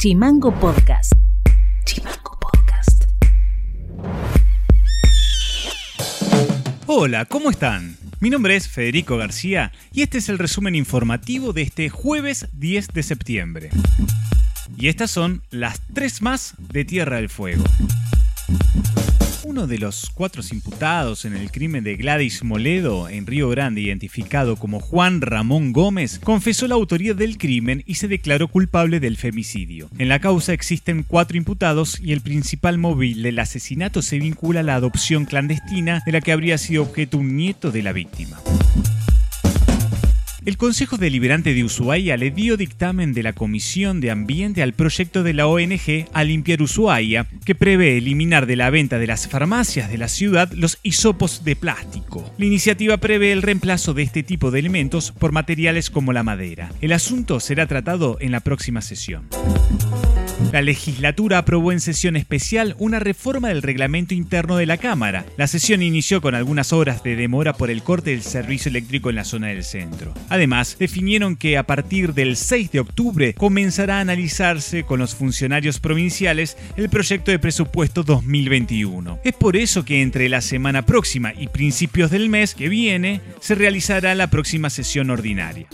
Chimango Podcast. Chimango Podcast. Hola, ¿cómo están? Mi nombre es Federico García y este es el resumen informativo de este jueves 10 de septiembre. Y estas son las tres más de Tierra del Fuego. Uno de los cuatro imputados en el crimen de Gladys Moledo en Río Grande, identificado como Juan Ramón Gómez, confesó la autoría del crimen y se declaró culpable del femicidio. En la causa existen cuatro imputados y el principal móvil del asesinato se vincula a la adopción clandestina de la que habría sido objeto un nieto de la víctima. El Consejo Deliberante de Ushuaia le dio dictamen de la Comisión de Ambiente al proyecto de la ONG A Limpiar Ushuaia, que prevé eliminar de la venta de las farmacias de la ciudad los hisopos de plástico. La iniciativa prevé el reemplazo de este tipo de elementos por materiales como la madera. El asunto será tratado en la próxima sesión. La legislatura aprobó en sesión especial una reforma del reglamento interno de la Cámara. La sesión inició con algunas horas de demora por el corte del servicio eléctrico en la zona del centro. Además, definieron que a partir del 6 de octubre comenzará a analizarse con los funcionarios provinciales el proyecto de presupuesto 2021. Es por eso que entre la semana próxima y principios del mes que viene se realizará la próxima sesión ordinaria.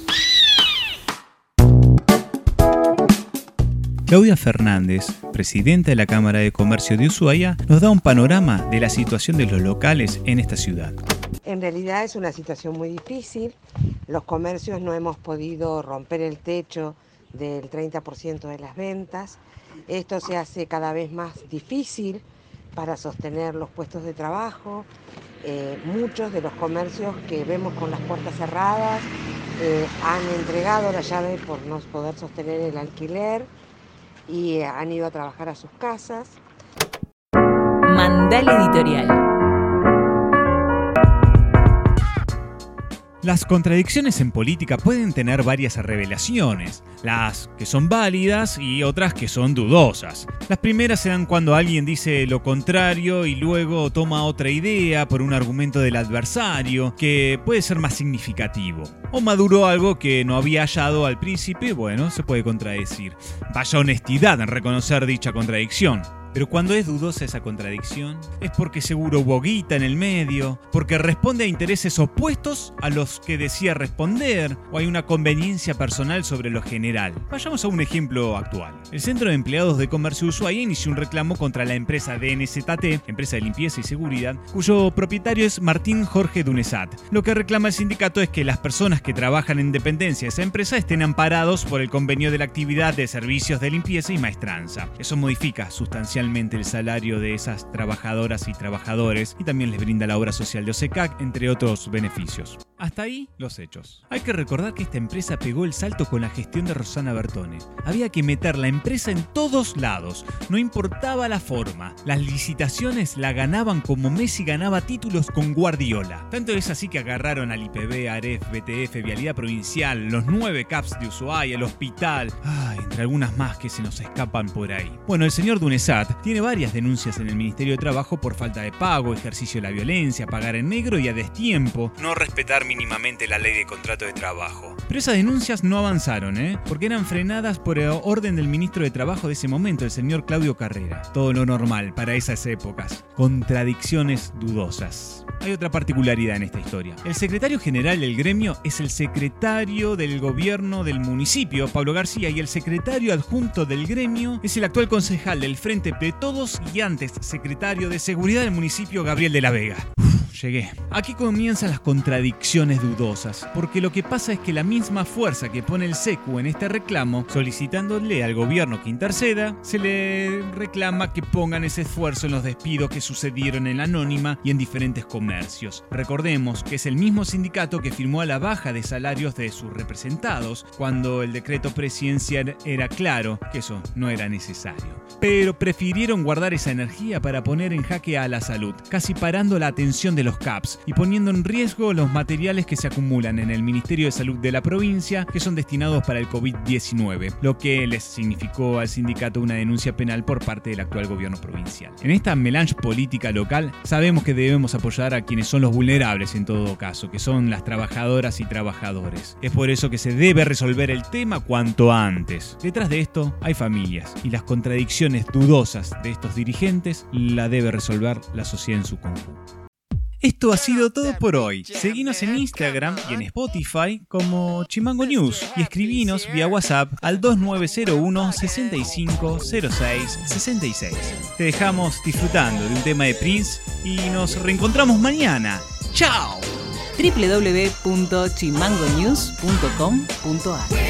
Claudia Fernández, presidenta de la Cámara de Comercio de Ushuaia, nos da un panorama de la situación de los locales en esta ciudad. En realidad es una situación muy difícil. Los comercios no hemos podido romper el techo del 30% de las ventas. Esto se hace cada vez más difícil para sostener los puestos de trabajo. Eh, muchos de los comercios que vemos con las puertas cerradas eh, han entregado la llave por no poder sostener el alquiler y han ido a trabajar a sus casas. Mandal Editorial. Las contradicciones en política pueden tener varias revelaciones, las que son válidas y otras que son dudosas. Las primeras se dan cuando alguien dice lo contrario y luego toma otra idea por un argumento del adversario que puede ser más significativo. O maduró algo que no había hallado al principio y bueno, se puede contradecir. Vaya honestidad en reconocer dicha contradicción. Pero cuando es dudosa esa contradicción, es porque seguro hubo en el medio, porque responde a intereses opuestos a los que decía responder, o hay una conveniencia personal sobre lo general. Vayamos a un ejemplo actual. El Centro de Empleados de Comercio Ushuaia inició un reclamo contra la empresa DNZT, empresa de limpieza y seguridad, cuyo propietario es Martín Jorge Dunesat. Lo que reclama el sindicato es que las personas que trabajan en dependencia de esa empresa estén amparados por el convenio de la actividad de servicios de limpieza y maestranza. Eso modifica sustancialmente el salario de esas trabajadoras y trabajadores y también les brinda la obra social de OSECAC, entre otros beneficios. Hasta ahí los hechos. Hay que recordar que esta empresa pegó el salto con la gestión de Rosana Bertone. Había que meter la empresa en todos lados, no importaba la forma. Las licitaciones la ganaban como Messi ganaba títulos con Guardiola. Tanto es así que agarraron al IPB, AREF, BTF, Vialidad Provincial, los nueve CAPS de Ushuaia, el hospital, entre algunas más que se nos escapan por ahí. Bueno, el señor Dunesat tiene varias denuncias en el Ministerio de Trabajo por falta de pago, ejercicio de la violencia, pagar en negro y a destiempo, no respetar mínimamente la ley de contrato de trabajo. Pero esas denuncias no avanzaron, ¿eh? Porque eran frenadas por orden del ministro de Trabajo de ese momento, el señor Claudio Carrera. Todo lo normal para esas épocas. Contradicciones dudosas. Hay otra particularidad en esta historia. El secretario general del gremio es el secretario del gobierno del municipio, Pablo García, y el secretario adjunto del gremio es el actual concejal del Frente de Todos y antes secretario de Seguridad del municipio, Gabriel de la Vega llegué. Aquí comienzan las contradicciones dudosas, porque lo que pasa es que la misma fuerza que pone el SECU en este reclamo, solicitándole al gobierno que interceda, se le reclama que pongan ese esfuerzo en los despidos que sucedieron en la Anónima y en diferentes comercios. Recordemos que es el mismo sindicato que firmó a la baja de salarios de sus representados cuando el decreto presidencial era claro que eso no era necesario. Pero prefirieron guardar esa energía para poner en jaque a la salud, casi parando la atención de los CAPS y poniendo en riesgo los materiales que se acumulan en el Ministerio de Salud de la provincia que son destinados para el COVID-19, lo que les significó al sindicato una denuncia penal por parte del actual gobierno provincial. En esta melange política local sabemos que debemos apoyar a quienes son los vulnerables en todo caso, que son las trabajadoras y trabajadores. Es por eso que se debe resolver el tema cuanto antes. Detrás de esto hay familias y las contradicciones dudosas de estos dirigentes la debe resolver la sociedad en su conjunto. Esto ha sido todo por hoy. Seguinos en Instagram y en Spotify como Chimango News y escribinos vía WhatsApp al 2901 6506 66. Te dejamos disfrutando de un tema de Prince y nos reencontramos mañana. ¡Chao! www.chimangonews.com.ar